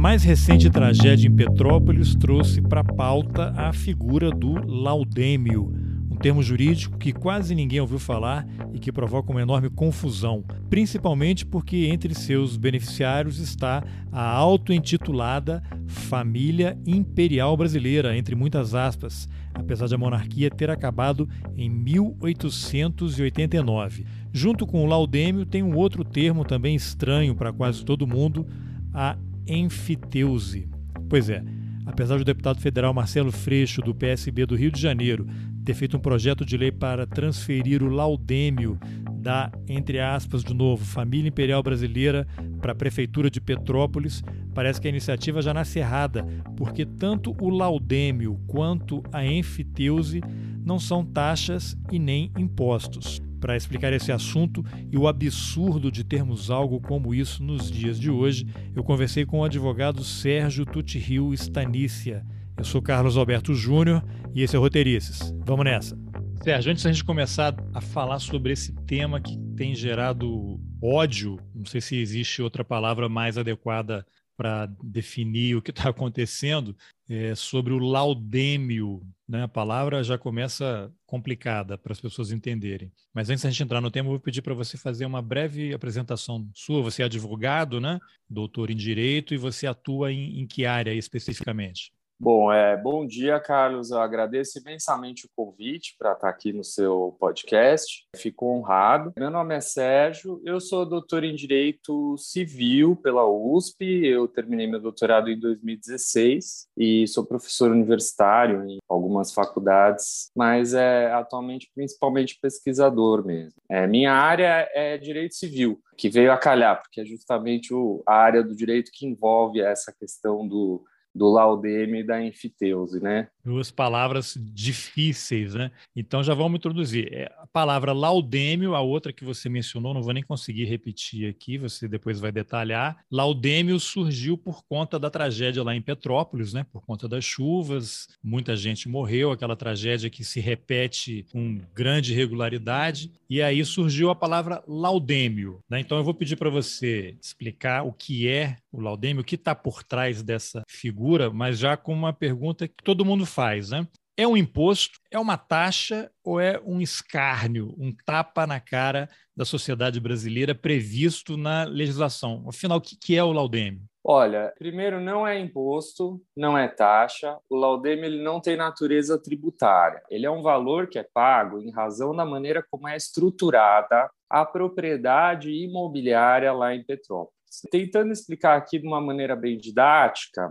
mais recente tragédia em Petrópolis trouxe para a pauta a figura do laudêmio, um termo jurídico que quase ninguém ouviu falar e que provoca uma enorme confusão, principalmente porque entre seus beneficiários está a auto-intitulada Família Imperial Brasileira, entre muitas aspas, apesar de a monarquia ter acabado em 1889. Junto com o laudêmio tem um outro termo também estranho para quase todo mundo, a enfiteuse. Pois é, apesar do deputado federal Marcelo Freixo, do PSB do Rio de Janeiro, ter feito um projeto de lei para transferir o laudêmio da, entre aspas, de novo, família imperial brasileira para a prefeitura de Petrópolis, parece que a iniciativa já nasce errada, porque tanto o laudêmio quanto a enfiteuse não são taxas e nem impostos para explicar esse assunto e o absurdo de termos algo como isso nos dias de hoje, eu conversei com o advogado Sérgio Tutiril Stanícia. Eu sou Carlos Alberto Júnior e esse é o Roteirices. Vamos nessa. Sérgio, antes da gente começar a falar sobre esse tema que tem gerado ódio, não sei se existe outra palavra mais adequada para definir o que está acontecendo, é sobre o laudêmio. Né? A palavra já começa complicada para as pessoas entenderem. Mas antes da gente entrar no tema, eu vou pedir para você fazer uma breve apresentação sua. Você é advogado, né? doutor em Direito, e você atua em, em que área especificamente? Bom, é, bom dia, Carlos. Eu agradeço imensamente o convite para estar aqui no seu podcast. Fico honrado. Meu nome é Sérgio, eu sou doutor em Direito Civil pela USP. Eu terminei meu doutorado em 2016 e sou professor universitário em algumas faculdades, mas é atualmente principalmente pesquisador mesmo. É, minha área é Direito Civil, que veio a calhar, porque é justamente o, a área do direito que envolve essa questão do do laudeme e da enfiteuse, né? Duas palavras difíceis, né? Então já vamos introduzir. É, a palavra laudêmio, a outra que você mencionou, não vou nem conseguir repetir aqui, você depois vai detalhar. Laudêmio surgiu por conta da tragédia lá em Petrópolis, né? Por conta das chuvas, muita gente morreu, aquela tragédia que se repete com grande regularidade, e aí surgiu a palavra laudêmio, né? Então eu vou pedir para você explicar o que é o laudêmio, o que está por trás dessa figura, mas já com uma pergunta que todo mundo faz, né? É um imposto, é uma taxa ou é um escárnio, um tapa na cara da sociedade brasileira previsto na legislação? Afinal, o que é o laudêmio? Olha, primeiro não é imposto, não é taxa. O laudêmio ele não tem natureza tributária. Ele é um valor que é pago em razão da maneira como é estruturada a propriedade imobiliária lá em Petrópolis. Tentando explicar aqui de uma maneira bem didática,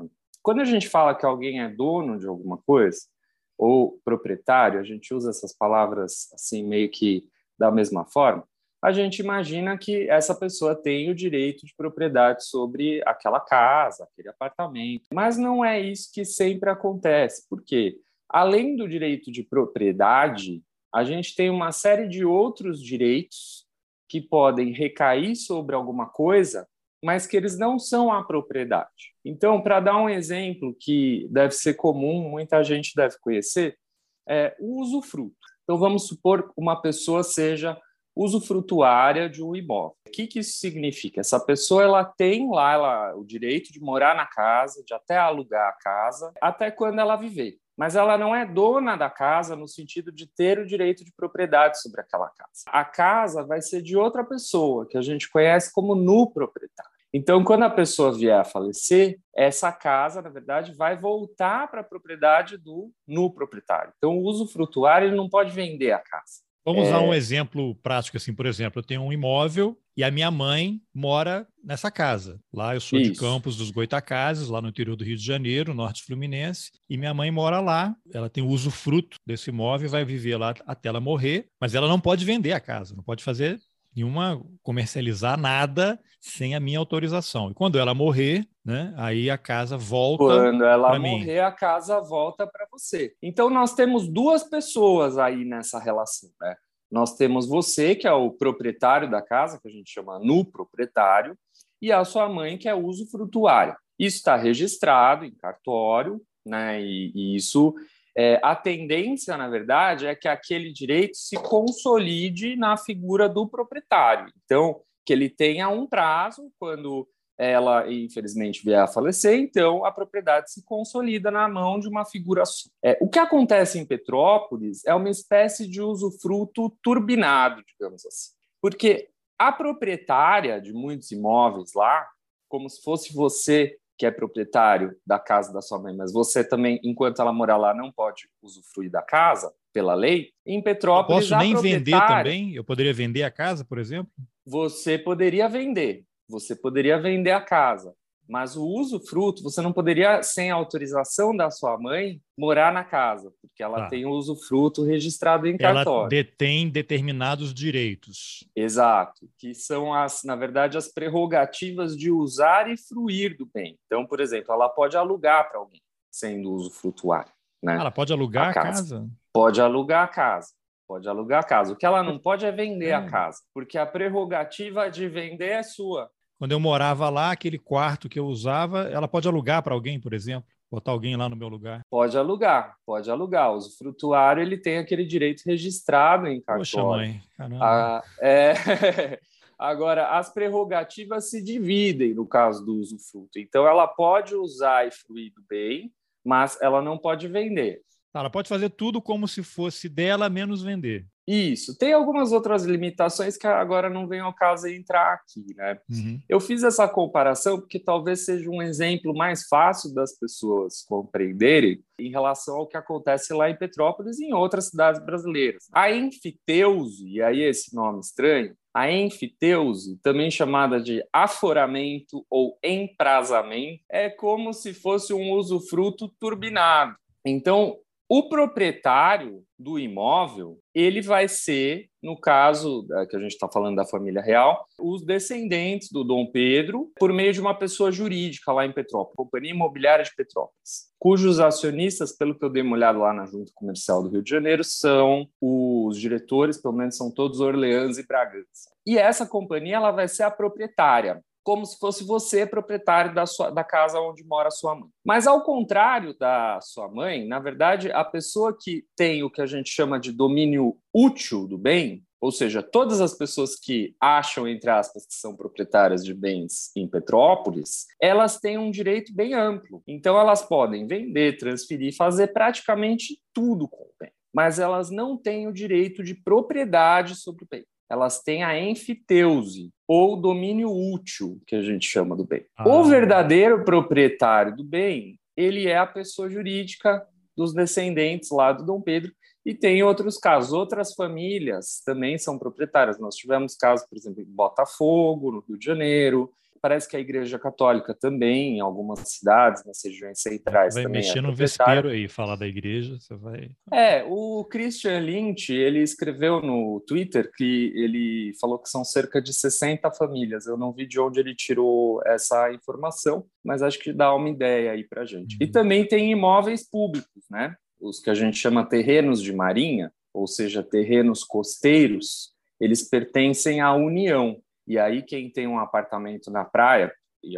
quando a gente fala que alguém é dono de alguma coisa ou proprietário, a gente usa essas palavras assim meio que da mesma forma. A gente imagina que essa pessoa tem o direito de propriedade sobre aquela casa, aquele apartamento, mas não é isso que sempre acontece. Por quê? Além do direito de propriedade, a gente tem uma série de outros direitos que podem recair sobre alguma coisa mas que eles não são a propriedade. Então, para dar um exemplo que deve ser comum, muita gente deve conhecer, é o usufruto. Então, vamos supor que uma pessoa seja usufrutuária de um imóvel. O que, que isso significa? Essa pessoa ela tem lá ela, o direito de morar na casa, de até alugar a casa, até quando ela viver mas ela não é dona da casa no sentido de ter o direito de propriedade sobre aquela casa. A casa vai ser de outra pessoa, que a gente conhece como nu proprietário. Então, quando a pessoa vier a falecer, essa casa, na verdade, vai voltar para a propriedade do nu proprietário. Então, o usufrutuário ele não pode vender a casa. Vamos é... usar um exemplo prático assim, por exemplo, eu tenho um imóvel e a minha mãe mora nessa casa. Lá eu sou Isso. de Campos dos Goitacazes, lá no interior do Rio de Janeiro, norte fluminense, e minha mãe mora lá. Ela tem o usufruto desse imóvel e vai viver lá até ela morrer, mas ela não pode vender a casa, não pode fazer nenhuma comercializar nada sem a minha autorização. E quando ela morrer, né, aí a casa volta. Quando ela morrer, mim. a casa volta para você. Então nós temos duas pessoas aí nessa relação, né? Nós temos você, que é o proprietário da casa, que a gente chama no proprietário, e a sua mãe, que é usufrutuária. Isso está registrado em cartório, né? E, e isso é, a tendência, na verdade, é que aquele direito se consolide na figura do proprietário. Então, que ele tenha um prazo, quando ela infelizmente vier a falecer, então a propriedade se consolida na mão de uma figura só. É, o que acontece em Petrópolis é uma espécie de usufruto turbinado, digamos assim, porque a proprietária de muitos imóveis lá, como se fosse você que é proprietário da casa da sua mãe, mas você também, enquanto ela morar lá, não pode usufruir da casa pela lei. Em Petrópolis, eu posso nem vender também. Eu poderia vender a casa, por exemplo. Você poderia vender. Você poderia vender a casa. Mas o usufruto, você não poderia, sem autorização da sua mãe, morar na casa, porque ela tá. tem o usufruto registrado em cartório. Ela detém determinados direitos. Exato, que são, as, na verdade, as prerrogativas de usar e fruir do bem. Então, por exemplo, ela pode alugar para alguém, sendo usufrutuário. Né? Ela pode alugar a, a casa. casa? Pode alugar a casa. Pode alugar a casa. O que ela não pode é vender a casa, porque a prerrogativa de vender é sua quando eu morava lá, aquele quarto que eu usava, ela pode alugar para alguém, por exemplo? Botar alguém lá no meu lugar? Pode alugar, pode alugar. O usufrutuário ele tem aquele direito registrado em cartório. Poxa, mãe, caramba. Ah, é... Agora, as prerrogativas se dividem no caso do usufruto. Então, ela pode usar e fruir do bem, mas ela não pode vender. Ela pode fazer tudo como se fosse dela, menos vender. Isso. Tem algumas outras limitações que agora não vem ao caso entrar aqui, né? Uhum. Eu fiz essa comparação porque talvez seja um exemplo mais fácil das pessoas compreenderem em relação ao que acontece lá em Petrópolis e em outras cidades brasileiras. A enfiteuse, e aí esse nome estranho, a enfiteuse, também chamada de aforamento ou emprazamento, é como se fosse um usufruto turbinado. Então, o proprietário do imóvel, ele vai ser, no caso que a gente está falando da família real, os descendentes do Dom Pedro, por meio de uma pessoa jurídica lá em Petrópolis, Companhia Imobiliária de Petrópolis, cujos acionistas, pelo que eu dei uma olhada lá na Junta Comercial do Rio de Janeiro, são os diretores, pelo menos são todos Orleans e Bragança. E essa companhia ela vai ser a proprietária como se fosse você proprietário da, sua, da casa onde mora a sua mãe. Mas, ao contrário da sua mãe, na verdade, a pessoa que tem o que a gente chama de domínio útil do bem, ou seja, todas as pessoas que acham, entre aspas, que são proprietárias de bens em Petrópolis, elas têm um direito bem amplo. Então, elas podem vender, transferir, fazer praticamente tudo com o bem. Mas elas não têm o direito de propriedade sobre o bem elas têm a enfiteuse, ou domínio útil, que a gente chama do bem. Ah. O verdadeiro proprietário do bem, ele é a pessoa jurídica dos descendentes lá do Dom Pedro, e tem outros casos. Outras famílias também são proprietárias. Nós tivemos casos, por exemplo, em Botafogo, no Rio de Janeiro, Parece que a Igreja Católica também, em algumas cidades, nas regiões centrais, vai também. Vai mexer é no vespeiro aí, falar da igreja, você vai. É, o Christian Lynch, ele escreveu no Twitter que ele falou que são cerca de 60 famílias. Eu não vi de onde ele tirou essa informação, mas acho que dá uma ideia aí para gente. Uhum. E também tem imóveis públicos, né? Os que a gente chama terrenos de marinha, ou seja, terrenos costeiros, eles pertencem à União. E aí, quem tem um apartamento na praia, e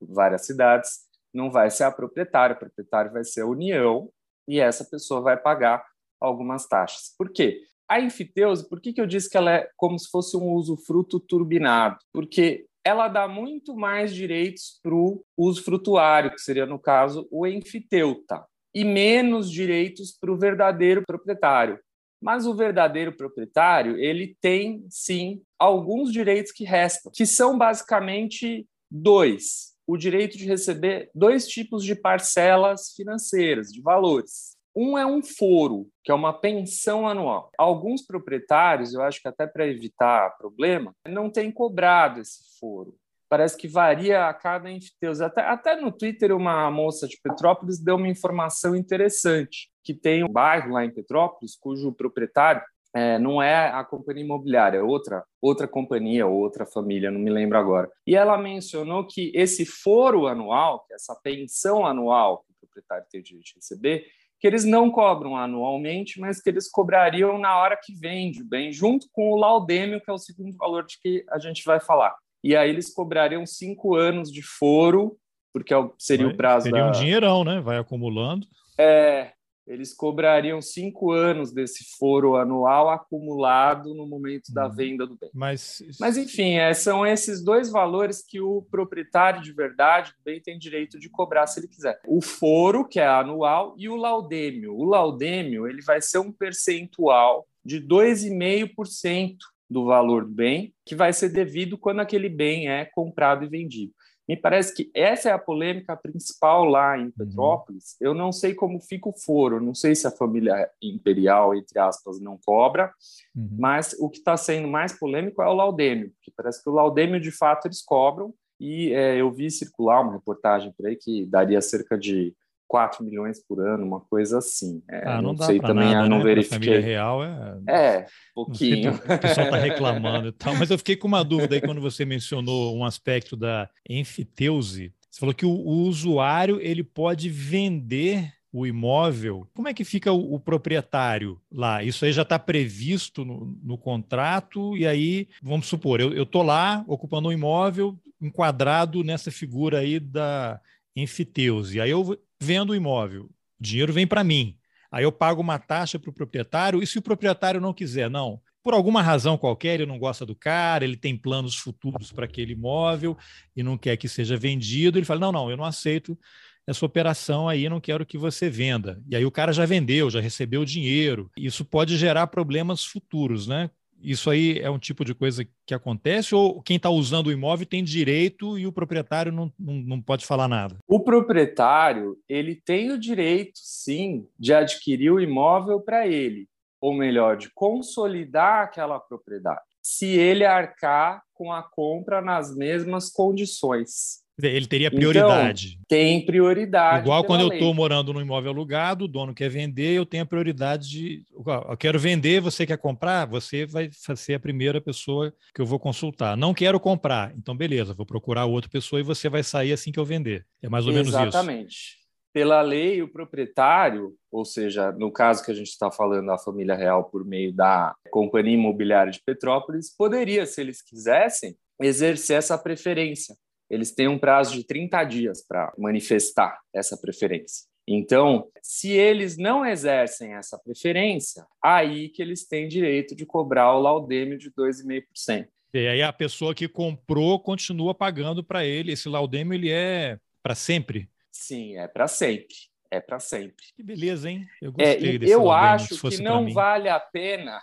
várias cidades, não vai ser a proprietária, o proprietário vai ser a União, e essa pessoa vai pagar algumas taxas. Por quê? A enfiteuse, por que, que eu disse que ela é como se fosse um usufruto turbinado? Porque ela dá muito mais direitos para o usufrutuário, que seria, no caso, o enfiteuta, e menos direitos para o verdadeiro proprietário. Mas o verdadeiro proprietário, ele tem sim alguns direitos que restam, que são basicamente dois: o direito de receber dois tipos de parcelas financeiras, de valores. Um é um foro, que é uma pensão anual. Alguns proprietários, eu acho que até para evitar problema, não têm cobrado esse foro parece que varia a cada enfiteuse. Até, até no Twitter, uma moça de Petrópolis deu uma informação interessante, que tem um bairro lá em Petrópolis, cujo proprietário é, não é a companhia imobiliária, é outra, outra companhia, outra família, não me lembro agora. E ela mencionou que esse foro anual, essa pensão anual que o proprietário tem o direito de receber, que eles não cobram anualmente, mas que eles cobrariam na hora que vende o bem, junto com o laudêmio, que é o segundo valor de que a gente vai falar e aí eles cobrariam cinco anos de foro, porque é seria Vai, o prazo seria da... um dinheirão, né? Vai acumulando. É, eles cobrariam cinco anos desse foro anual acumulado no momento da uhum. venda do bem. Mas, Mas enfim, é, são esses dois valores que o proprietário de verdade do bem tem direito de cobrar se ele quiser. O foro, que é anual, e o laudêmio. O laudêmio ele vai ser um percentual de 2,5% do valor do bem, que vai ser devido quando aquele bem é comprado e vendido. Me parece que essa é a polêmica principal lá em uhum. Petrópolis. Uhum. Eu não sei como fica o foro, não sei se a família imperial, entre aspas, não cobra, uhum. mas o que está sendo mais polêmico é o laudêmio, que parece que o laudêmio, de fato, eles cobram, e é, eu vi circular uma reportagem por aí que daria cerca de 4 milhões por ano, uma coisa assim. É, ah, não, não sei também, nada, não né? verifiquei. família real é. É, pouquinho. o pessoal está reclamando e tal, mas eu fiquei com uma dúvida aí quando você mencionou um aspecto da enfiteuse. Você falou que o, o usuário ele pode vender o imóvel, como é que fica o, o proprietário lá? Isso aí já está previsto no, no, contrato, e aí, vamos supor, eu estou lá ocupando um imóvel enquadrado nessa figura aí da enfiteuse. Aí eu vendo o imóvel, o dinheiro vem para mim. Aí eu pago uma taxa para o proprietário, e se o proprietário não quiser, não, por alguma razão qualquer, ele não gosta do cara, ele tem planos futuros para aquele imóvel e não quer que seja vendido, ele fala: não, não, eu não aceito essa operação aí, não quero que você venda. E aí o cara já vendeu, já recebeu o dinheiro. Isso pode gerar problemas futuros, né? Isso aí é um tipo de coisa que acontece ou quem está usando o imóvel tem direito e o proprietário não, não, não, pode falar nada? O proprietário ele tem o direito, sim, de adquirir o imóvel para ele, ou melhor, de consolidar aquela propriedade, se ele arcar com a compra nas mesmas condições. Ele teria prioridade. Então, tem prioridade. Igual quando eu estou morando num imóvel alugado, o dono quer vender, eu tenho a prioridade de. Eu quero vender, você quer comprar? Você vai ser a primeira pessoa que eu vou consultar. Não quero comprar, então beleza, vou procurar outra pessoa e você vai sair assim que eu vender. É mais ou Exatamente. menos isso. Exatamente. Pela lei, o proprietário, ou seja, no caso que a gente está falando, a família real por meio da Companhia Imobiliária de Petrópolis, poderia, se eles quisessem, exercer essa preferência eles têm um prazo de 30 dias para manifestar essa preferência. Então, se eles não exercem essa preferência, aí que eles têm direito de cobrar o laudêmio de 2,5%. E aí a pessoa que comprou continua pagando para ele. Esse laudêmio ele é para sempre? Sim, é para sempre. É para sempre. Que beleza, hein? Eu gostei é, desse Eu laudêmio, acho que não vale a pena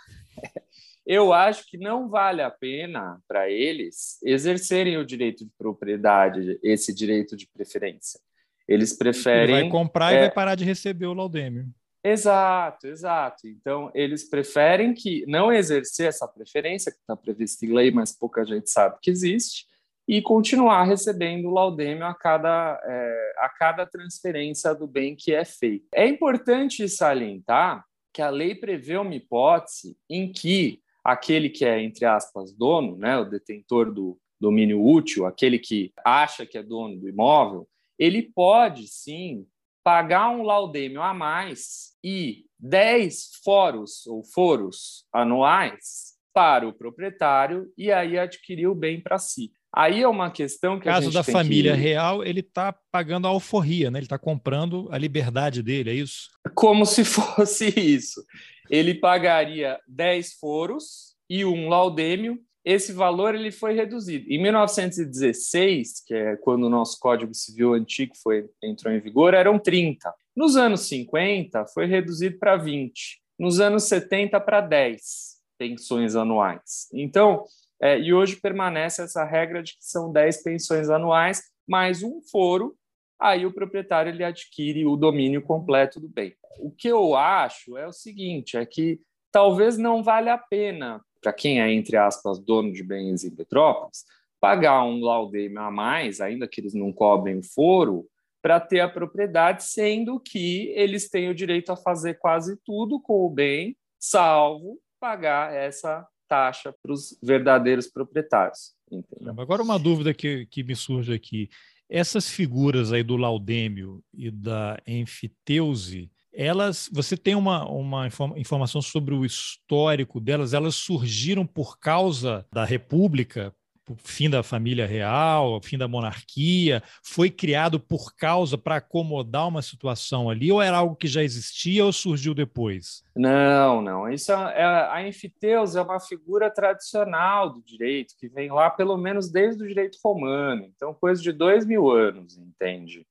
eu acho que não vale a pena para eles exercerem o direito de propriedade, esse direito de preferência. Eles preferem. Ele vai comprar é... e vai parar de receber o laudêmio. Exato, exato. Então, eles preferem que não exercer essa preferência, que está prevista em lei, mas pouca gente sabe que existe, e continuar recebendo o laudêmio a cada, é, a cada transferência do bem que é feito. É importante salientar que a lei prevê uma hipótese em que aquele que é, entre aspas, dono, né, o detentor do domínio útil, aquele que acha que é dono do imóvel, ele pode sim pagar um laudêmio a mais e 10 foros ou foros anuais para o proprietário e aí adquirir o bem para si. Aí é uma questão que no caso da família que... real, ele está pagando a alforria, né? Ele está comprando a liberdade dele, é isso? Como se fosse isso ele pagaria 10 foros e um laudêmio. Esse valor ele foi reduzido. Em 1916, que é quando o nosso Código Civil antigo foi, entrou em vigor, eram 30. Nos anos 50, foi reduzido para 20. Nos anos 70, para 10 pensões anuais. Então, é, e hoje permanece essa regra de que são 10 pensões anuais mais um foro aí o proprietário ele adquire o domínio completo do bem. O que eu acho é o seguinte, é que talvez não valha a pena para quem é entre aspas dono de bens em Petrópolis pagar um laudêmio a mais, ainda que eles não cobrem o foro, para ter a propriedade, sendo que eles têm o direito a fazer quase tudo com o bem, salvo pagar essa taxa para os verdadeiros proprietários. Entendeu? Agora uma dúvida que, que me surge aqui. Essas figuras aí do laudêmio e da enfiteuse, elas, você tem uma, uma informação sobre o histórico delas? Elas surgiram por causa da República, o fim da família real, o fim da monarquia, foi criado por causa para acomodar uma situação ali, ou era algo que já existia ou surgiu depois? Não, não. Isso é, é, a enfiteus é uma figura tradicional do direito que vem lá pelo menos desde o direito romano, então coisa de dois mil anos, entende?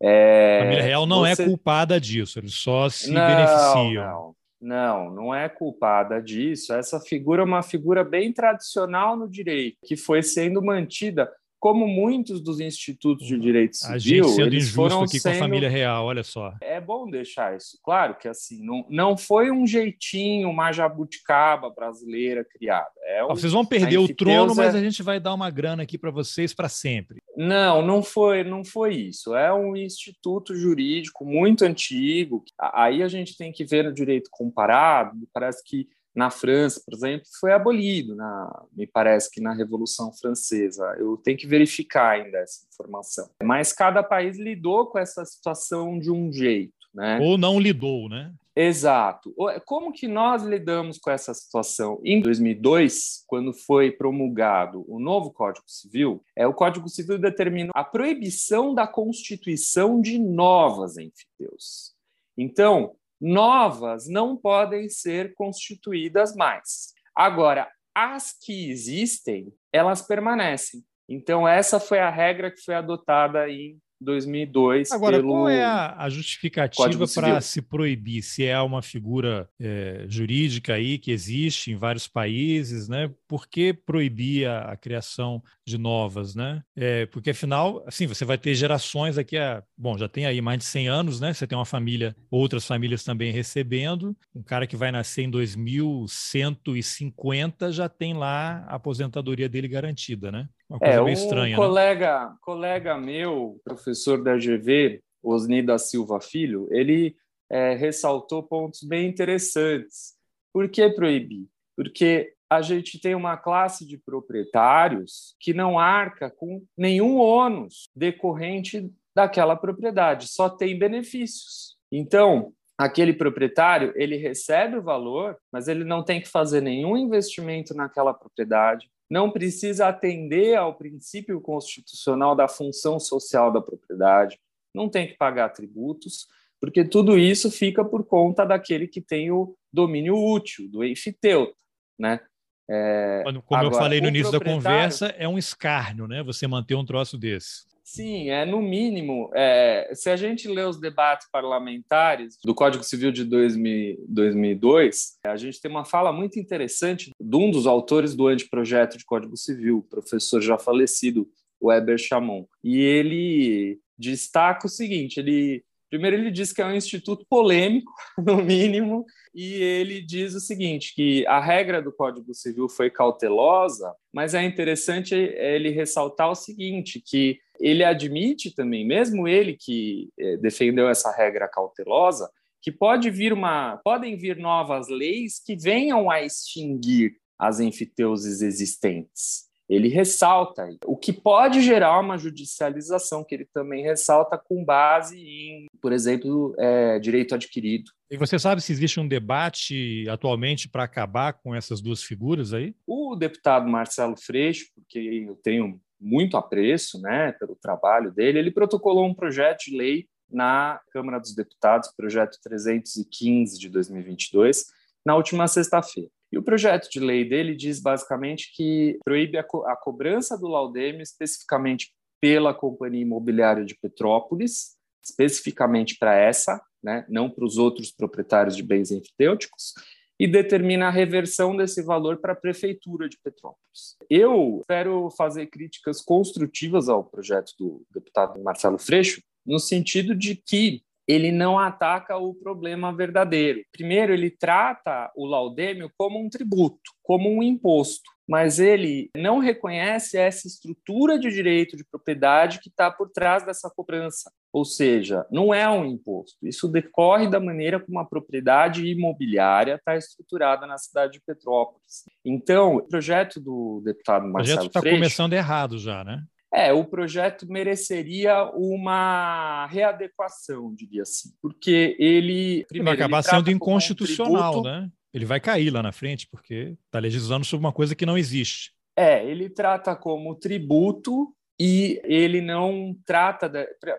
É, a família real não é você... é culpada disso, eles só se não, beneficiam. Não. Não, não é culpada disso. Essa figura é uma figura bem tradicional no direito, que foi sendo mantida como muitos dos institutos de direito civil, a gente sendo eles injusto foram aqui sendo... com a família real, olha só. É bom deixar isso claro que assim não, não foi um jeitinho, uma jabuticaba brasileira criada. É um... Vocês vão perder o trono, é... mas a gente vai dar uma grana aqui para vocês para sempre. Não, não foi, não foi isso. É um instituto jurídico muito antigo. Aí a gente tem que ver no direito comparado. Parece que na França, por exemplo, foi abolido, na, me parece que na Revolução Francesa. Eu tenho que verificar ainda essa informação. Mas cada país lidou com essa situação de um jeito. Né? Ou não lidou, né? Exato. Como que nós lidamos com essa situação? Em 2002, quando foi promulgado o novo Código Civil, é o Código Civil determinou a proibição da constituição de novas enfiteus. Então, novas não podem ser constituídas mais. Agora, as que existem, elas permanecem. Então, essa foi a regra que foi adotada em 2002. Agora, qual é a, a justificativa para se proibir? Se é uma figura é, jurídica aí que existe em vários países, né? Por que proibir a, a criação de novas, né? É, porque afinal, assim, você vai ter gerações aqui a, bom, já tem aí mais de 100 anos, né? Você tem uma família, outras famílias também recebendo. Um cara que vai nascer em 2150 já tem lá a aposentadoria dele garantida, né? Uma coisa é, meio estranha, um colega, né? colega meu, professor da GV, Osni da Silva Filho, ele é, ressaltou pontos bem interessantes. Por que proibir? Porque a gente tem uma classe de proprietários que não arca com nenhum ônus decorrente daquela propriedade, só tem benefícios. Então, aquele proprietário, ele recebe o valor, mas ele não tem que fazer nenhum investimento naquela propriedade, não precisa atender ao princípio constitucional da função social da propriedade, não tem que pagar tributos, porque tudo isso fica por conta daquele que tem o domínio útil, do enfiteuta, né? É, Como agora, eu falei no início da conversa, é um escárnio, né? Você manter um troço desse. Sim, é no mínimo. É, se a gente lê os debates parlamentares do Código Civil de 2000, 2002, a gente tem uma fala muito interessante de um dos autores do anteprojeto de Código Civil, professor já falecido, Weber Chamon. E ele destaca o seguinte: ele Primeiro, ele diz que é um instituto polêmico, no mínimo, e ele diz o seguinte: que a regra do Código Civil foi cautelosa, mas é interessante ele ressaltar o seguinte: que ele admite também, mesmo ele que eh, defendeu essa regra cautelosa, que pode vir uma, podem vir novas leis que venham a extinguir as enfiteuses existentes ele ressalta o que pode gerar uma judicialização, que ele também ressalta com base em, por exemplo, é, direito adquirido. E você sabe se existe um debate atualmente para acabar com essas duas figuras aí? O deputado Marcelo Freixo, porque eu tenho muito apreço né, pelo trabalho dele, ele protocolou um projeto de lei na Câmara dos Deputados, projeto 315 de 2022, na última sexta-feira. E o projeto de lei dele diz basicamente que proíbe a, co a cobrança do laudêmio especificamente pela Companhia Imobiliária de Petrópolis, especificamente para essa, né, não para os outros proprietários de bens enfitêuticos, e determina a reversão desse valor para a Prefeitura de Petrópolis. Eu espero fazer críticas construtivas ao projeto do deputado Marcelo Freixo, no sentido de que ele não ataca o problema verdadeiro. Primeiro, ele trata o laudêmio como um tributo, como um imposto, mas ele não reconhece essa estrutura de direito de propriedade que está por trás dessa cobrança. Ou seja, não é um imposto. Isso decorre da maneira como a propriedade imobiliária está estruturada na cidade de Petrópolis. Então, o projeto do deputado Marcelo O projeto está começando errado já, né? É, o projeto mereceria uma readequação, diria assim, porque ele. Primeiro, vai acabar sendo inconstitucional, um né? Ele vai cair lá na frente, porque está legislando sobre uma coisa que não existe. É, ele trata como tributo e ele não trata,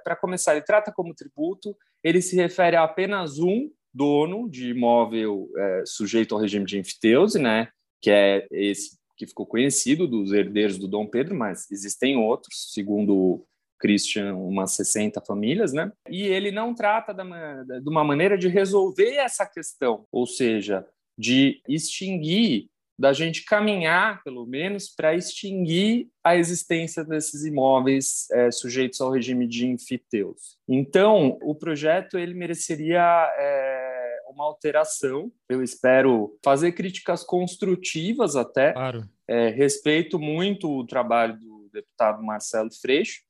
para começar, ele trata como tributo, ele se refere a apenas um dono de imóvel é, sujeito ao regime de enfiteuse, né, que é esse que ficou conhecido dos herdeiros do Dom Pedro, mas existem outros, segundo Christian, umas 60 famílias, né? E ele não trata da, de uma maneira de resolver essa questão, ou seja, de extinguir da gente caminhar, pelo menos, para extinguir a existência desses imóveis é, sujeitos ao regime de enfiteus. Então, o projeto ele mereceria é, uma alteração. Eu espero fazer críticas construtivas até. Claro. É, respeito muito o trabalho do deputado Marcelo Freixo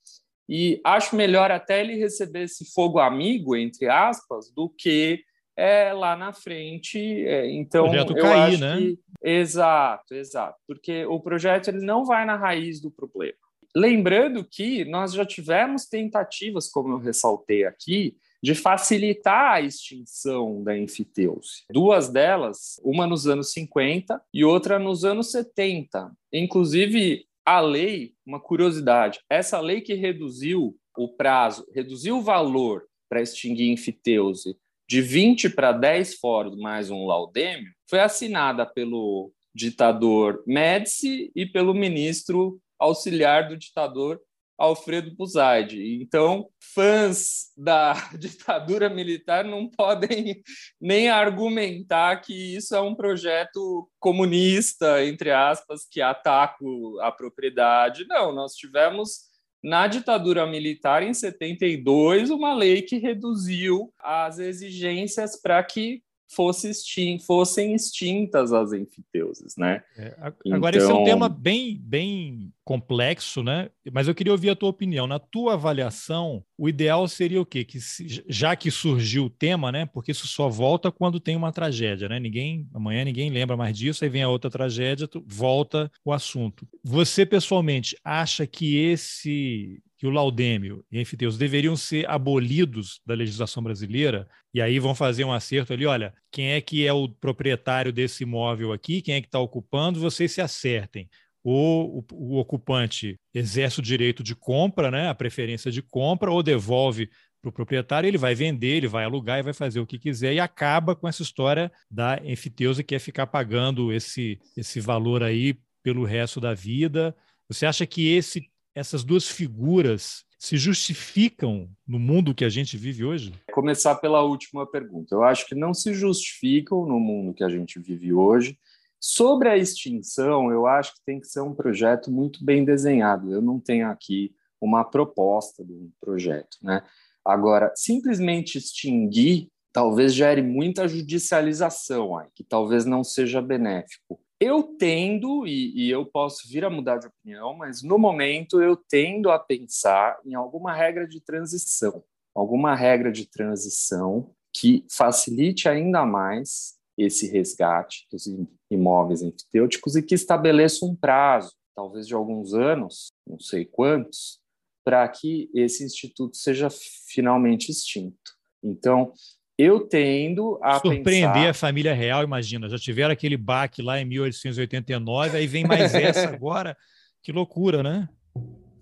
e acho melhor até ele receber esse fogo amigo, entre aspas, do que é, lá na frente. É, então, projeto eu cair, acho né? que exato, exato, porque o projeto ele não vai na raiz do problema. Lembrando que nós já tivemos tentativas, como eu ressaltei aqui, de facilitar a extinção da enfiteuse. Duas delas, uma nos anos 50 e outra nos anos 70. Inclusive, a lei, uma curiosidade, essa lei que reduziu o prazo, reduziu o valor para extinguir enfiteuse de 20 para 10 fóruns mais um laudêmio, foi assinada pelo ditador Médici e pelo ministro auxiliar do ditador Alfredo Buzaide. Então, fãs da ditadura militar não podem nem argumentar que isso é um projeto comunista, entre aspas, que ataca a propriedade. Não, nós tivemos na ditadura militar, em 72, uma lei que reduziu as exigências para que fosse extin fossem extintas as enfiteuses, né? É, agora, então... esse é um então tema bem, bem complexo, né? Mas eu queria ouvir a tua opinião. Na tua avaliação, o ideal seria o quê? Que já que surgiu o tema, né? Porque isso só volta quando tem uma tragédia, né? Ninguém amanhã ninguém lembra mais disso, aí vem a outra tragédia, volta o assunto. Você pessoalmente acha que esse que o laudêmio e a enfiteus deveriam ser abolidos da legislação brasileira, e aí vão fazer um acerto ali, olha, quem é que é o proprietário desse imóvel aqui, quem é que está ocupando, vocês se acertem. Ou o, o, ocupante exerce o direito de compra, né, a preferência de compra, ou devolve para o proprietário, ele vai vender, ele vai alugar e vai fazer o que quiser, e acaba com essa história da enfiteusa que é ficar pagando esse, esse valor aí pelo resto da vida. Você acha que esse essas duas figuras se justificam no mundo que a gente vive hoje? Começar pela última pergunta. Eu acho que não se justificam no mundo que a gente vive hoje. Sobre a extinção, eu acho que tem que ser um projeto muito bem desenhado. Eu não tenho aqui uma proposta de um projeto, né? Agora, simplesmente extinguir talvez gere muita judicialização, que talvez não seja benéfico. Eu tendo, e, e, eu posso vir a mudar de opinião, mas no momento eu tendo a pensar em alguma regra de transição, alguma regra de transição que facilite ainda mais esse resgate dos imóveis enfitêuticos e que estabeleça um prazo, talvez de alguns anos, não sei quantos, para que esse instituto seja finalmente extinto. Então, eu tendo a surpreender pensar... a família real, imagina, já tiveram aquele baque lá em 1889, aí vem mais essa agora, que loucura, né?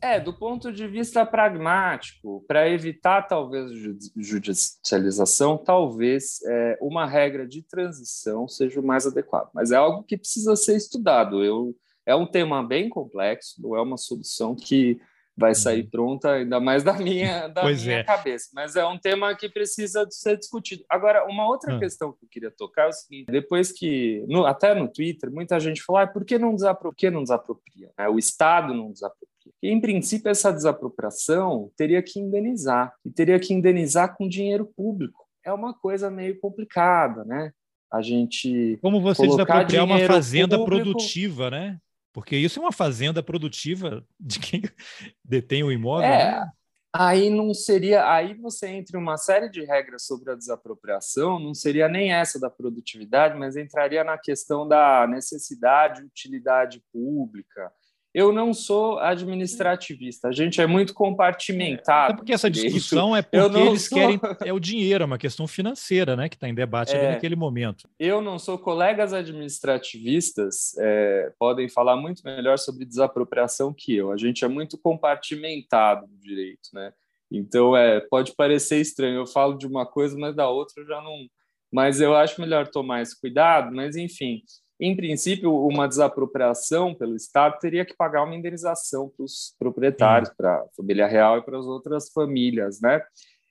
É, do ponto de vista pragmático, para evitar talvez judicialização, talvez é, uma regra de transição seja o mais adequado. Mas é algo que precisa ser estudado. Eu, é um tema bem complexo, não é uma solução que vai sair uhum. pronta, ainda mais da minha, da minha é. cabeça. Mas é um tema que precisa ser discutido. Agora, uma outra ah. questão que eu queria tocar é o seguinte: depois que, no, até no Twitter, muita gente falou, ah, por que não desapropria? Por que não desapropria? É, o Estado não desapropria. E, em princípio, essa desapropriação teria que indenizar, e teria que indenizar com dinheiro público. É uma coisa meio complicada, né? A gente. Como você desapropriar uma fazenda público... produtiva, né? Porque isso é uma fazenda produtiva de quem detém o imóvel. É, né? aí não seria. Aí você entra uma série de regras sobre a desapropriação, não seria nem essa da produtividade, mas entraria na questão da necessidade, utilidade pública. Eu não sou administrativista. A gente é muito compartimentado. É porque essa discussão é porque eles sou... querem é o dinheiro, é uma questão financeira, né, que está em debate é, naquele momento. Eu não sou colegas administrativistas é, podem falar muito melhor sobre desapropriação que eu. A gente é muito compartimentado no direito, né? Então é pode parecer estranho. Eu falo de uma coisa, mas da outra eu já não. Mas eu acho melhor tomar esse cuidado. Mas enfim, em princípio, uma desapropriação pelo Estado teria que pagar uma indenização para os proprietários, para a família real e para as outras famílias, né?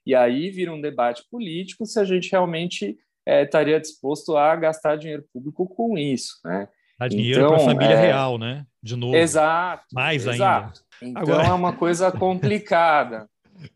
E aí vira um debate político se a gente realmente é, estaria disposto a gastar dinheiro público com isso, né? Dinheiro então, para a família é... real, né? De novo. Exato. Mais exato. ainda. Então Agora... é uma coisa complicada.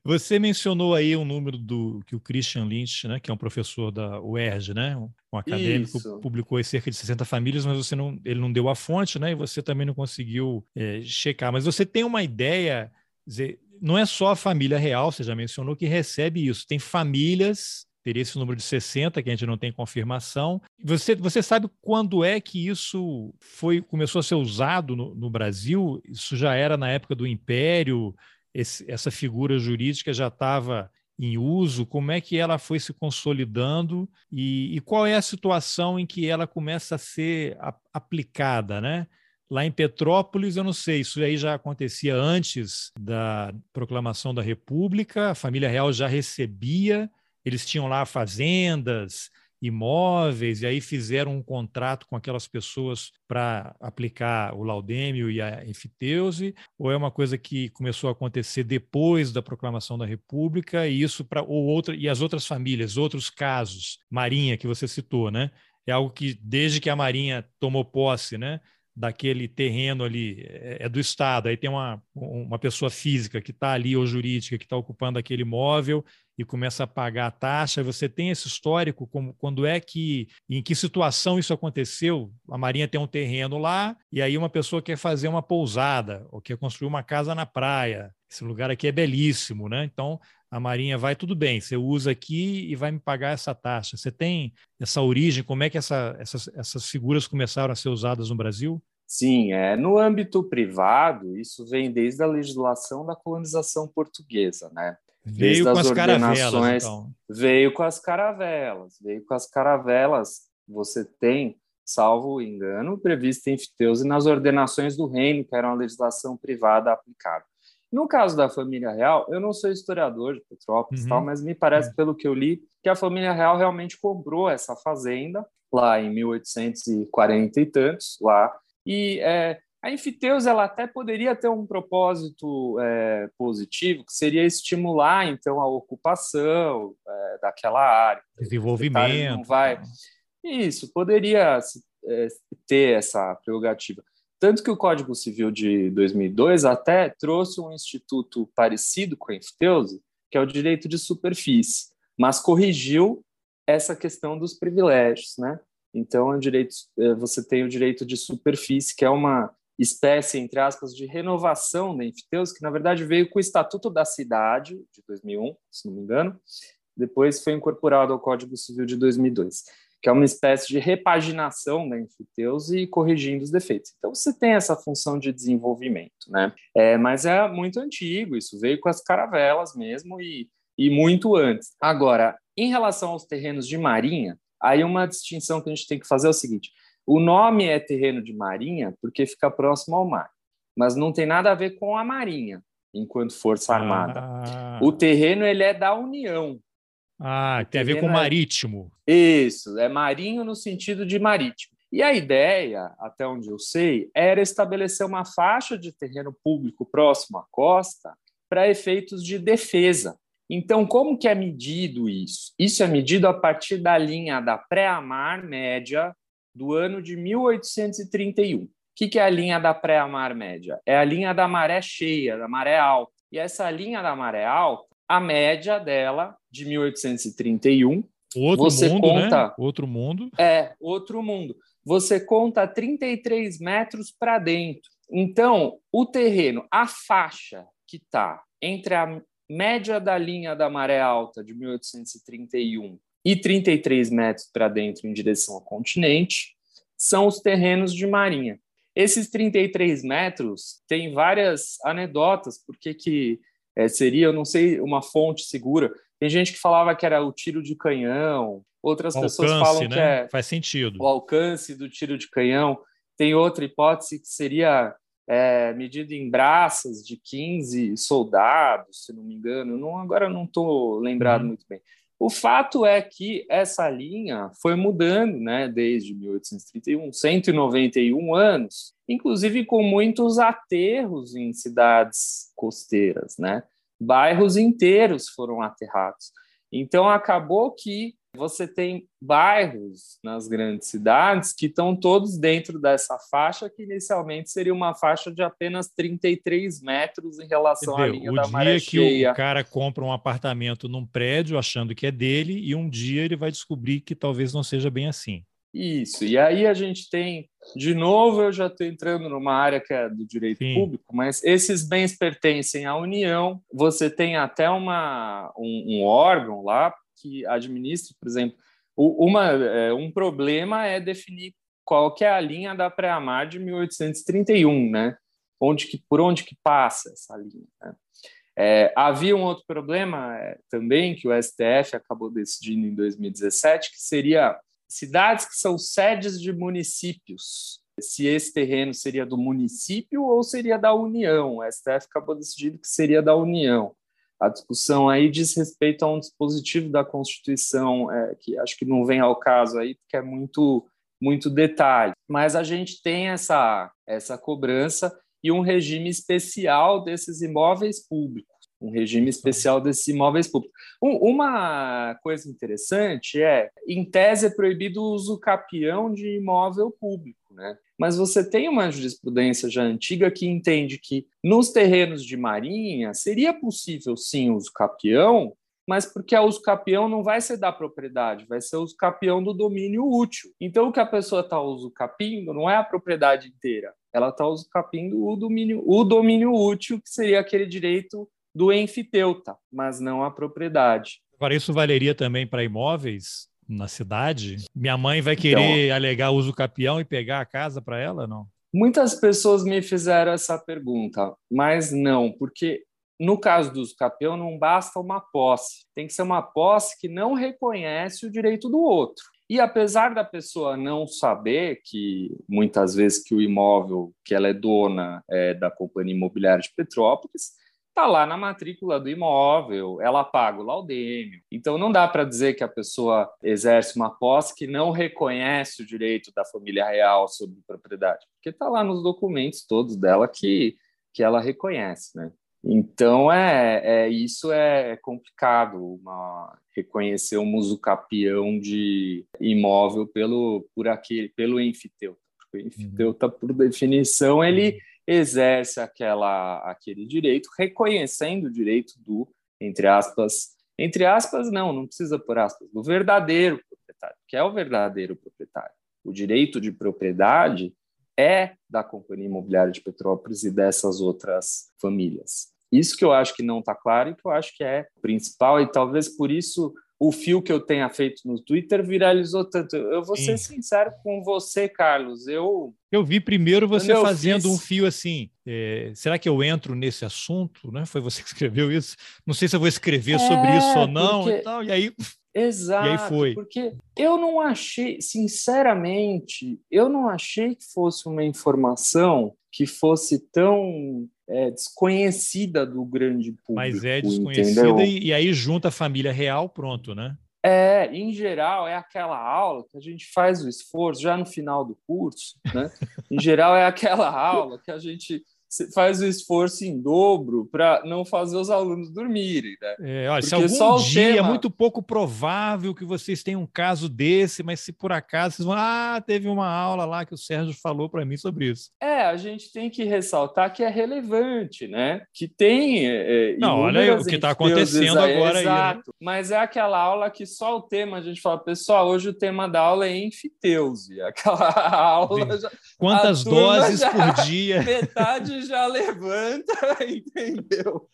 Você mencionou aí um número do que o Christian Lynch, né, que é um professor da UERJ, né, um acadêmico, Isso. publicou cerca de 60 famílias, mas você não, ele não deu a fonte, né, e você também não conseguiu é, checar. Mas você tem uma ideia, dizer, não é só a família real, você já mencionou, que recebe isso. Tem famílias teria esse número de 60 que a gente não tem confirmação. Você, você sabe quando é que isso foi começou a ser usado no, no Brasil? Isso já era na época do Império? Esse, essa figura jurídica já estava em uso, como é que ela foi se consolidando e, e, qual é a situação em que ela começa a ser a, aplicada, né? Lá em Petrópolis, eu não sei, isso aí já acontecia antes da proclamação da República, a família real já recebia, eles tinham lá fazendas, imóveis, e aí fizeram um contrato com aquelas pessoas para aplicar o laudêmio e a enfiteuse, ou é uma coisa que começou a acontecer depois da proclamação da República, e isso para ou outra e as outras famílias, outros casos, Marinha que você citou, né? É algo que desde que a Marinha tomou posse, né, daquele terreno ali é, é do Estado, aí tem uma, uma pessoa física que está ali, ou jurídica, que está ocupando aquele imóvel e começa a pagar a taxa. Você tem esse histórico, como, quando é que, em que situação isso aconteceu? A Marinha tem um terreno lá e aí uma pessoa quer fazer uma pousada ou quer construir uma casa na praia. Esse lugar aqui é belíssimo, né? Então a Marinha vai, tudo bem, você usa aqui e vai me pagar essa taxa. Você tem essa origem, como é que essa, essas, essas figuras começaram a ser usadas no Brasil? Sim, é, no âmbito privado, isso vem desde a legislação da colonização portuguesa, né? Veio com as, as caravelas, então. Veio com as caravelas, veio com as caravelas. Você tem, salvo engano, previsto em Fiteuse nas ordenações do reino, que era uma legislação privada aplicada. No caso da família real, eu não sou historiador de Petrópolis, uhum. tal, mas me parece, uhum. pelo que eu li, que a família real realmente comprou essa fazenda lá em 1840 e tantos, lá. E é, a Enfiteus ela até poderia ter um propósito é, positivo, que seria estimular então a ocupação é, daquela área. Desenvolvimento. Não vai. Isso poderia é, ter essa prerrogativa. Tanto que o Código Civil de 2002 até trouxe um instituto parecido com a enfiteuse, que é o direito de superfície, mas corrigiu essa questão dos privilégios, né? Então, é direito, é, você tem o direito de superfície, que é uma espécie, entre aspas, de renovação da enfiteuse, que na verdade veio com o Estatuto da Cidade, de 2001, se não me engano, depois foi incorporado ao Código Civil de 2002 que é uma espécie de repaginação da enfiteuse e corrigindo os defeitos. Então, você tem essa função de desenvolvimento, né? É, mas é muito antigo, isso veio com as caravelas mesmo e, e muito antes. Agora, em relação aos terrenos de marinha, aí uma distinção que a gente tem que fazer é o seguinte: o nome é terreno de marinha porque fica próximo ao mar, mas não tem nada a ver com a marinha enquanto força armada. Ah. O terreno ele é da União, ah, tem a ver com marítimo. Isso, é marinho no sentido de marítimo. E a ideia, até onde eu sei, era estabelecer uma faixa de terreno público próximo à costa para efeitos de defesa. Então, como que é medido isso? Isso é medido a partir da linha da pré-amar média do ano de 1831. O que, que é a linha da pré-amar média? É a linha da maré cheia, da maré alta. E essa linha da maré alta a média dela de 1831. Outro você mundo, né? conta, né? Outro mundo. É, outro mundo. Você conta 33 metros para dentro. Então, o terreno, a faixa que está entre a média da linha da maré alta de 1831 e 33 metros para dentro em direção ao continente, são os terrenos de marinha. Esses 33 metros tem várias anedotas, porque que é, seria, eu não sei, uma fonte segura. Tem gente que falava que era o tiro de canhão, outras o pessoas alcance, falam né? que é faz sentido. o alcance do tiro de canhão. Tem outra hipótese que seria é, medido em braças de 15 soldados, se não me engano. Não, agora não estou lembrado uhum. muito bem. O fato é que essa linha foi mudando né, desde 1831, 191 anos, inclusive com muitos aterros em cidades costeiras. Né? Bairros inteiros foram aterrados. Então, acabou que você tem bairros nas grandes cidades que estão todos dentro dessa faixa, que inicialmente seria uma faixa de apenas 33 metros em relação Entendeu? à linha o da maré dia cheia. que o cara compra um apartamento num prédio achando que é dele e um dia ele vai descobrir que talvez não seja bem assim. Isso, e aí a gente tem, de novo, eu já estou entrando numa área que é do direito Sim. público, mas esses bens pertencem à União, você tem até uma, um, um órgão lá que administre, por exemplo, uma, é, um problema é definir qual que é a linha da pré-amar de 1831, né? Onde que, por onde que passa essa linha. Né? É, havia um outro problema é, também que o STF acabou decidindo em 2017, que seria cidades que são sedes de municípios. Se esse terreno seria do município ou seria da União. O STF acabou decidindo que seria da União. A discussão aí diz respeito a um dispositivo da Constituição é, que acho que não vem ao caso aí, porque é muito muito detalhe. Mas a gente tem essa essa cobrança e um regime especial desses imóveis públicos, um regime especial desses imóveis públicos. Um, uma coisa interessante é, em tese, é proibido o uso capião de imóvel público, né? mas você tem uma jurisprudência já antiga que entende que nos terrenos de marinha seria possível sim o uso capião, mas porque a uso capião não vai ser da propriedade, vai ser o uso capião do domínio útil. Então, o que a pessoa está uso capindo não é a propriedade inteira, ela está uso capindo o domínio, o domínio útil, que seria aquele direito do enfiteuta, mas não a propriedade. Agora, isso valeria também para imóveis? Na cidade, minha mãe vai querer então, alegar uso capião e pegar a casa para ela, não? Muitas pessoas me fizeram essa pergunta, mas não, porque no caso do uso capião não basta uma posse, tem que ser uma posse que não reconhece o direito do outro. E apesar da pessoa não saber que muitas vezes que o imóvel que ela é dona é da companhia imobiliária de Petrópolis, está lá na matrícula do imóvel, ela paga o laudêmio. Então não dá para dizer que a pessoa exerce uma posse que não reconhece o direito da família real sobre propriedade, porque está lá nos documentos todos dela que, que ela reconhece, né? Então é, é isso é complicado, uma, reconhecer um uso capião de imóvel pelo por aquele pelo enfiteuta. Porque o enfiteuta, por definição, ele uhum exerce aquela, aquele direito, reconhecendo o direito do, entre aspas, entre aspas, não, não precisa por aspas, do verdadeiro proprietário, que é o verdadeiro proprietário. O direito de propriedade é da Companhia Imobiliária de Petrópolis e dessas outras famílias. Isso que eu acho que não está claro e que eu acho que é principal, e talvez por isso o fio que eu tenha feito no Twitter viralizou tanto. Eu vou Sim. ser sincero com você, Carlos. Eu eu vi primeiro você fazendo fiz... um fio assim. É, será que eu entro nesse assunto? Né? Foi você que escreveu isso? Não sei se eu vou escrever é, sobre isso ou não. Porque... E, tal, e aí Exato, e aí foi. porque eu não achei, sinceramente, eu não achei que fosse uma informação que fosse tão é, desconhecida do grande público. Mas é desconhecida e, e, aí junta a família real, pronto, né? É, em geral, é aquela aula que a gente faz o esforço já no final do curso, né? em geral, é aquela aula que a gente faz o esforço em dobro para não fazer os alunos dormirem. Né? É, olha, se algum dia tema... é muito pouco provável que vocês tenham um caso desse, mas se por acaso vocês vão, ah, teve uma aula lá que o Sérgio falou para mim sobre isso. É, a gente tem que ressaltar que é relevante, né? Que tem. É, não, olha o que está acontecendo agora exato, aí. Né? Mas é aquela aula que só o tema, a gente fala, pessoal, hoje o tema da aula é enfiteuse. Aquela aula. Já, Quantas doses já, por dia? Metade já levanta, entendeu?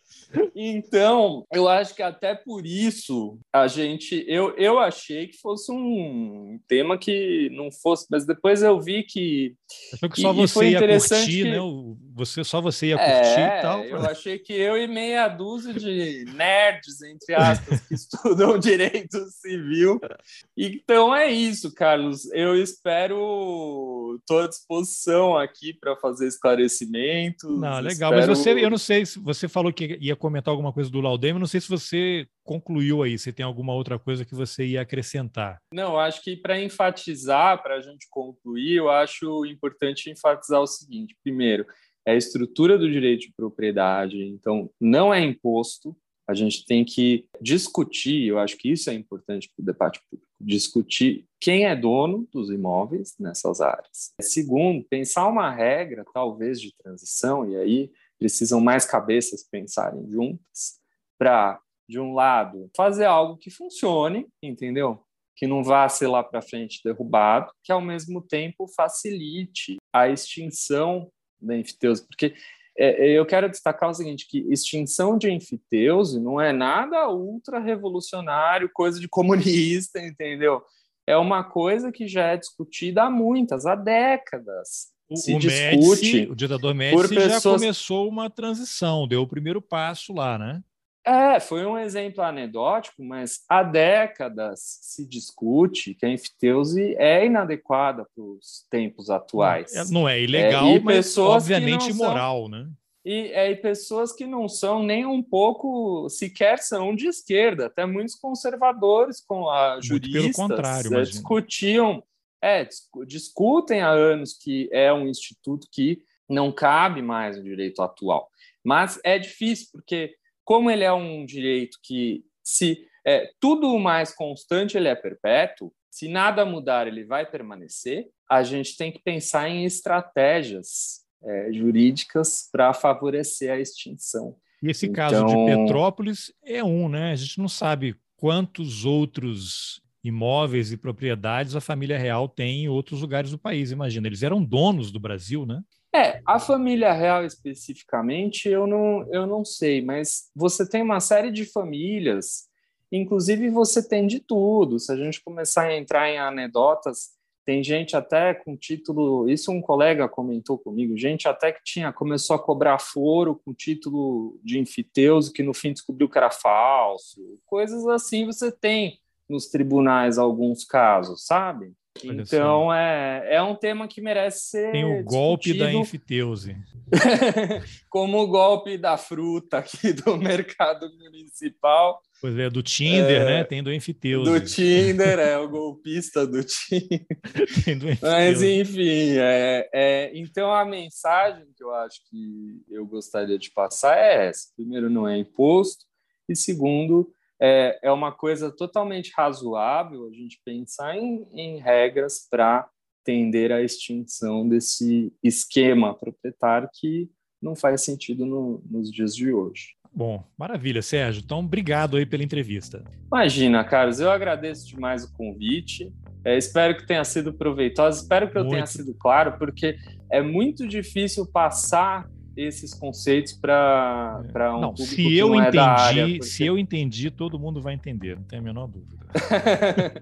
Então, eu acho que até por isso a gente. Eu, eu achei que fosse um tema que não fosse, mas depois eu vi que. Achou que só você ia curtir, que... né? Você, só você ia curtir é, e tal. Eu achei que eu e meia dúzia de nerds, entre aspas, que estudam direito civil. Então é isso, Carlos. Eu espero. À disposição aqui para fazer esclarecimentos. Não, legal. Espero... Mas você, eu não sei se você falou que ia comentar alguma coisa do Laudemio, não sei se você concluiu aí, se tem alguma outra coisa que você ia acrescentar. Não, acho que para enfatizar, para a gente concluir, eu acho importante enfatizar o seguinte: primeiro, é a estrutura do direito de propriedade, então não é imposto. A gente tem que discutir, eu acho que isso é importante para o debate público, discutir quem é dono dos imóveis nessas áreas. Segundo, pensar uma regra, talvez, de transição, e aí precisam mais cabeças pensarem juntas para, de um lado, fazer algo que funcione, entendeu? Que não vá ser lá para frente derrubado, que ao mesmo tempo facilite a extinção da enfiteuse, porque é, é, eu quero destacar o seguinte, que extinção de enfiteuse não é nada ultra revolucionário, coisa de comunista, entendeu? É uma coisa que já é discutida há muitas, há décadas o, se o discute. Médici, o ditador Médici pessoas... já começou uma transição, deu o primeiro passo lá, né? É, foi um exemplo anedótico, mas há décadas se discute que a enfiteuse é inadequada para os tempos atuais. É, não é ilegal, é, mas obviamente imoral, são, né? E, é, e pessoas que não são nem um pouco, sequer são de esquerda, até muitos conservadores com a juristas Muito pelo contrário, é, discutiam é, discutem há anos que é um instituto que não cabe mais no direito atual. Mas é difícil, porque como ele é um direito que, se é, tudo mais constante, ele é perpétuo, se nada mudar, ele vai permanecer, a gente tem que pensar em estratégias é, jurídicas para favorecer a extinção. E esse então... caso de então Petrópolis é um, né? A gente não sabe quantos outros imóveis e propriedades a família real tem em outros lugares do país. Imagina, eles eram donos do Brasil, né? É, a família real especificamente eu não, eu não sei, mas você tem uma série de famílias, inclusive você tem de tudo. Se a gente começar a entrar em anedotas, tem gente até com título, isso um colega comentou comigo, gente até que tinha começou a cobrar foro com título de enfiteuso que no fim descobriu que era falso. Coisas assim você tem nos tribunais alguns casos, sabe? Olha então é, é um tema que merece ser. Tem o golpe da enfiteuse. Como o golpe da fruta aqui do mercado municipal. Pois é, do Tinder, é, né? Tem do enfiteuse. Do Tinder, é o golpista do Tinder. Tem do Mas, enfim, é, é, então a mensagem que eu acho que eu gostaria de passar é essa: primeiro, não é imposto, e segundo, é, é uma coisa totalmente razoável a gente pensar em, em regras para tender à extinção desse esquema proprietário que não faz sentido no, nos dias de hoje. Bom, maravilha, Sérgio. Então, obrigado aí pela entrevista. Imagina, Carlos, eu agradeço demais o convite. É, espero que tenha sido proveitoso, espero que eu muito. tenha sido claro, porque é muito difícil passar esses conceitos para é. um não, público se eu não entendi, é área. Porque... Se eu entendi, todo mundo vai entender, não tem a menor dúvida.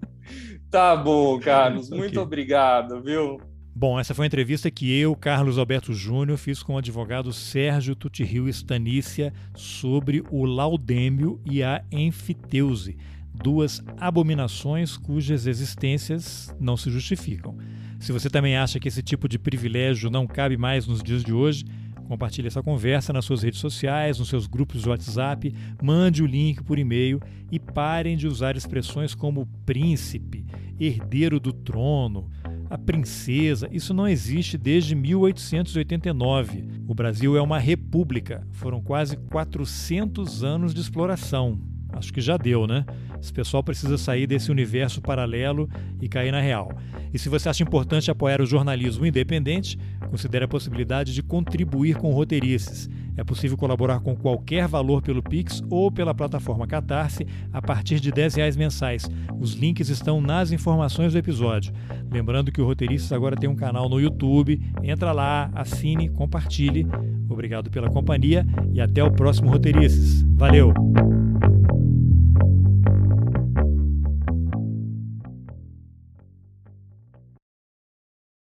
tá bom, Carlos. Muito okay. obrigado, viu? Bom, essa foi a entrevista que eu, Carlos Alberto Júnior, fiz com o advogado Sérgio Tutirrio Estanícia sobre o laudêmio e a enfiteuse, duas abominações cujas existências não se justificam. Se você também acha que esse tipo de privilégio não cabe mais nos dias de hoje, Compartilhe essa conversa nas suas redes sociais, nos seus grupos de WhatsApp, mande o link por e-mail e parem de usar expressões como príncipe, herdeiro do trono, a princesa. Isso não existe desde 1889. O Brasil é uma república. Foram quase 400 anos de exploração. Acho que já deu, né? Esse pessoal precisa sair desse universo paralelo e cair na real. E se você acha importante apoiar o jornalismo independente, considere a possibilidade de contribuir com roteirices. É possível colaborar com qualquer valor pelo Pix ou pela plataforma Catarse a partir de R$ reais mensais. Os links estão nas informações do episódio. Lembrando que o Roteiristas agora tem um canal no YouTube. Entra lá, assine, compartilhe. Obrigado pela companhia e até o próximo Roteiristas. Valeu!